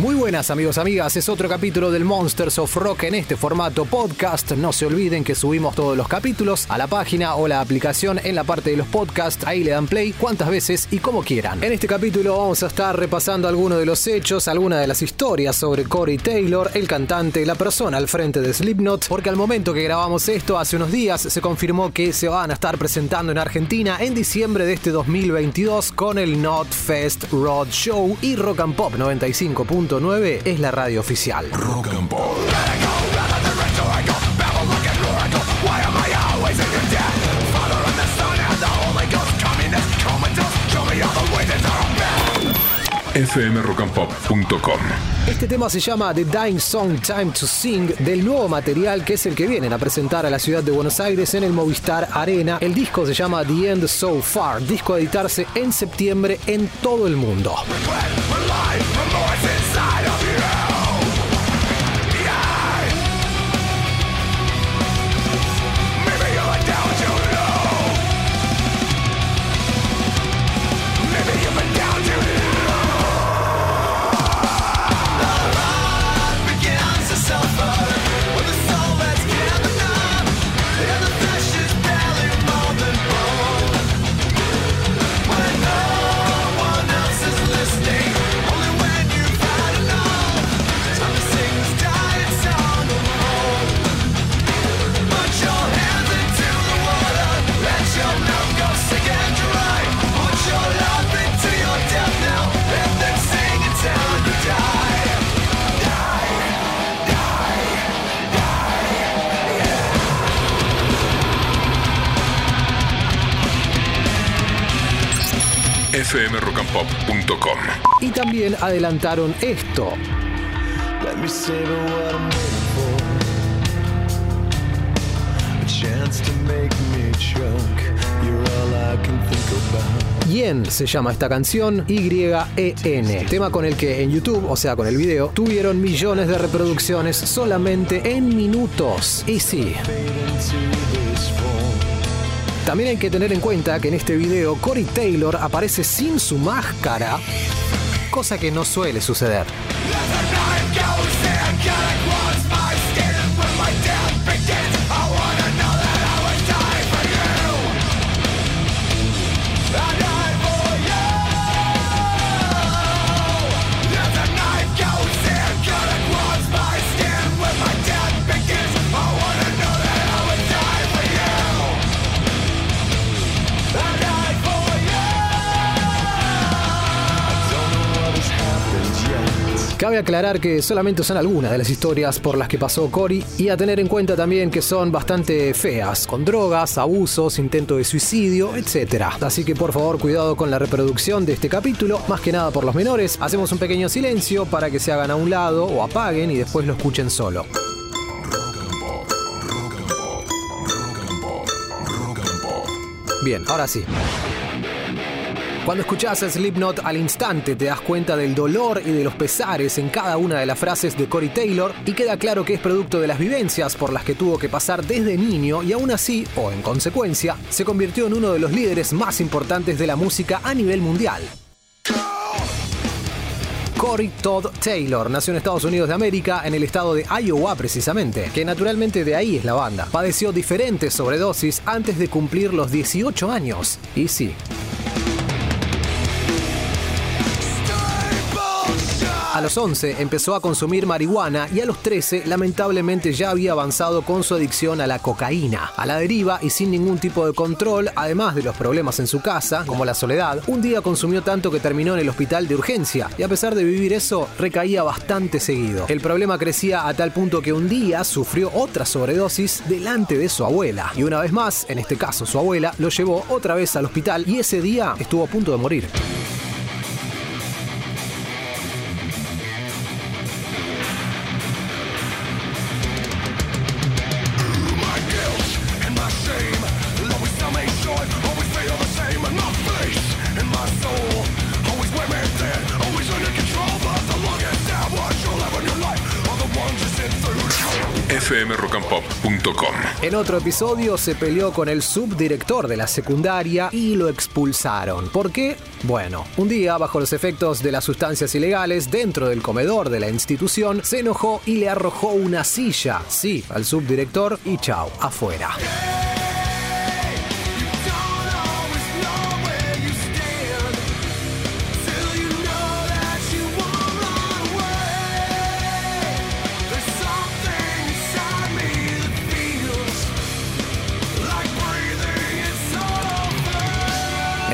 Muy buenas amigos, amigas, es otro capítulo del Monsters of Rock en este formato podcast. No se olviden que subimos todos los capítulos a la página o la aplicación en la parte de los podcasts. Ahí le dan play cuantas veces y como quieran. En este capítulo vamos a estar repasando algunos de los hechos, algunas de las historias sobre Corey Taylor, el cantante, la persona al frente de Slipknot, porque al momento que grabamos esto, hace unos días, se confirmó que se van a estar presentando en Argentina en diciembre de este 2022 con el Not Fest Road Show y Rock and Pop 95 es la radio oficial. Rock and Pop. fmrockandpop.com Este tema se llama The Dying Song Time to Sing del nuevo material que es el que vienen a presentar a la ciudad de Buenos Aires en el Movistar Arena. El disco se llama The End So Far, disco a editarse en septiembre en todo el mundo. fmrockandpop.com. Y también adelantaron esto. Yen se llama esta canción, Y-E-N, tema con el que en YouTube, o sea con el video, tuvieron millones de reproducciones solamente en minutos. Y sí. También hay que tener en cuenta que en este video Corey Taylor aparece sin su máscara, cosa que no suele suceder. Cabe aclarar que solamente son algunas de las historias por las que pasó Cory y a tener en cuenta también que son bastante feas, con drogas, abusos, intento de suicidio, etc. Así que por favor cuidado con la reproducción de este capítulo, más que nada por los menores. Hacemos un pequeño silencio para que se hagan a un lado o apaguen y después lo escuchen solo. Bien, ahora sí. Cuando escuchás Slipknot al instante te das cuenta del dolor y de los pesares en cada una de las frases de Corey Taylor y queda claro que es producto de las vivencias por las que tuvo que pasar desde niño y aún así, o en consecuencia, se convirtió en uno de los líderes más importantes de la música a nivel mundial. Corey Todd Taylor nació en Estados Unidos de América, en el estado de Iowa precisamente, que naturalmente de ahí es la banda. Padeció diferentes sobredosis antes de cumplir los 18 años. Y sí, A los 11 empezó a consumir marihuana y a los 13 lamentablemente ya había avanzado con su adicción a la cocaína. A la deriva y sin ningún tipo de control, además de los problemas en su casa, como la soledad, un día consumió tanto que terminó en el hospital de urgencia y a pesar de vivir eso, recaía bastante seguido. El problema crecía a tal punto que un día sufrió otra sobredosis delante de su abuela y una vez más, en este caso su abuela, lo llevó otra vez al hospital y ese día estuvo a punto de morir. En otro episodio se peleó con el subdirector de la secundaria y lo expulsaron. ¿Por qué? Bueno, un día, bajo los efectos de las sustancias ilegales, dentro del comedor de la institución, se enojó y le arrojó una silla, sí, al subdirector y chao, afuera.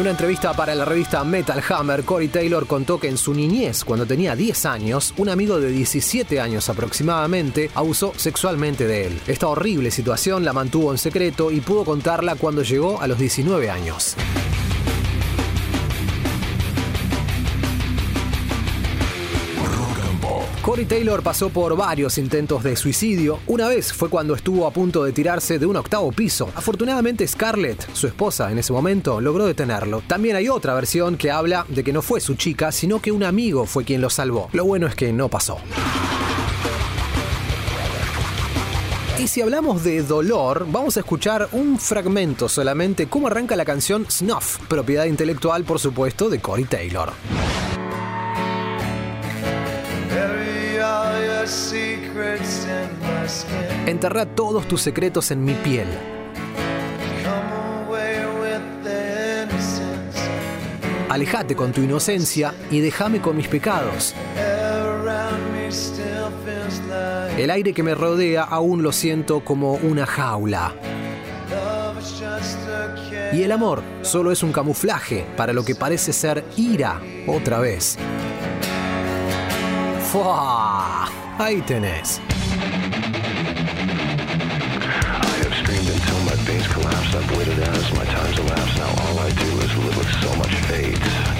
En una entrevista para la revista Metal Hammer, Corey Taylor contó que en su niñez, cuando tenía 10 años, un amigo de 17 años aproximadamente abusó sexualmente de él. Esta horrible situación la mantuvo en secreto y pudo contarla cuando llegó a los 19 años. Corey Taylor pasó por varios intentos de suicidio. Una vez fue cuando estuvo a punto de tirarse de un octavo piso. Afortunadamente Scarlett, su esposa en ese momento, logró detenerlo. También hay otra versión que habla de que no fue su chica, sino que un amigo fue quien lo salvó. Lo bueno es que no pasó. Y si hablamos de dolor, vamos a escuchar un fragmento solamente cómo arranca la canción Snuff, propiedad intelectual por supuesto de Corey Taylor. Enterra todos tus secretos en mi piel. Alejate con tu inocencia y déjame con mis pecados. El aire que me rodea aún lo siento como una jaula. Y el amor solo es un camuflaje para lo que parece ser ira otra vez. ¡Fua! Ahí tenés. I've collapsed I waited as my time's elapsed. Now all I do is live with so much fate.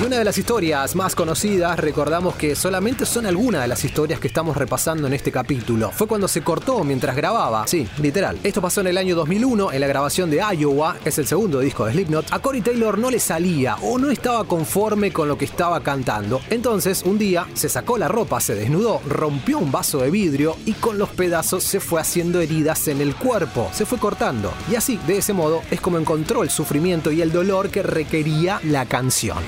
Y una de las historias más conocidas, recordamos que solamente son algunas de las historias que estamos repasando en este capítulo. Fue cuando se cortó mientras grababa. Sí, literal. Esto pasó en el año 2001, en la grabación de Iowa, es el segundo disco de Slipknot. A Corey Taylor no le salía o no estaba conforme con lo que estaba cantando. Entonces, un día se sacó la ropa, se desnudó, rompió un vaso de vidrio y con los pedazos se fue haciendo heridas en el cuerpo. Se fue cortando. Y así, de ese modo, es como encontró el sufrimiento y el dolor que requería la canción.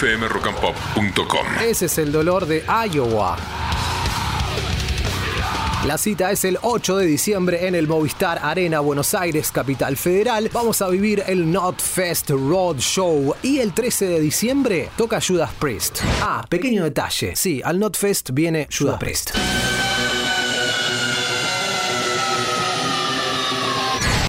fmrockandpop.com. Ese es el dolor de Iowa. La cita es el 8 de diciembre en el Movistar Arena Buenos Aires, capital federal. Vamos a vivir el Not Fest Road Show y el 13 de diciembre toca Judas Priest. Ah, pequeño detalle. Sí, al Not Fest viene Judas Priest.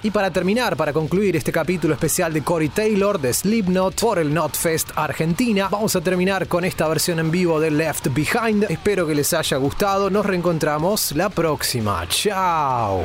Y para terminar, para concluir este capítulo especial de Corey Taylor de Slipknot por el Notfest Argentina, vamos a terminar con esta versión en vivo de Left Behind. Espero que les haya gustado. Nos reencontramos la próxima. Chao.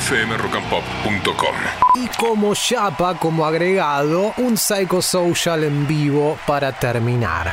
fmrockandpop.com. Y como chapa, como agregado, un Psychosocial en vivo para terminar.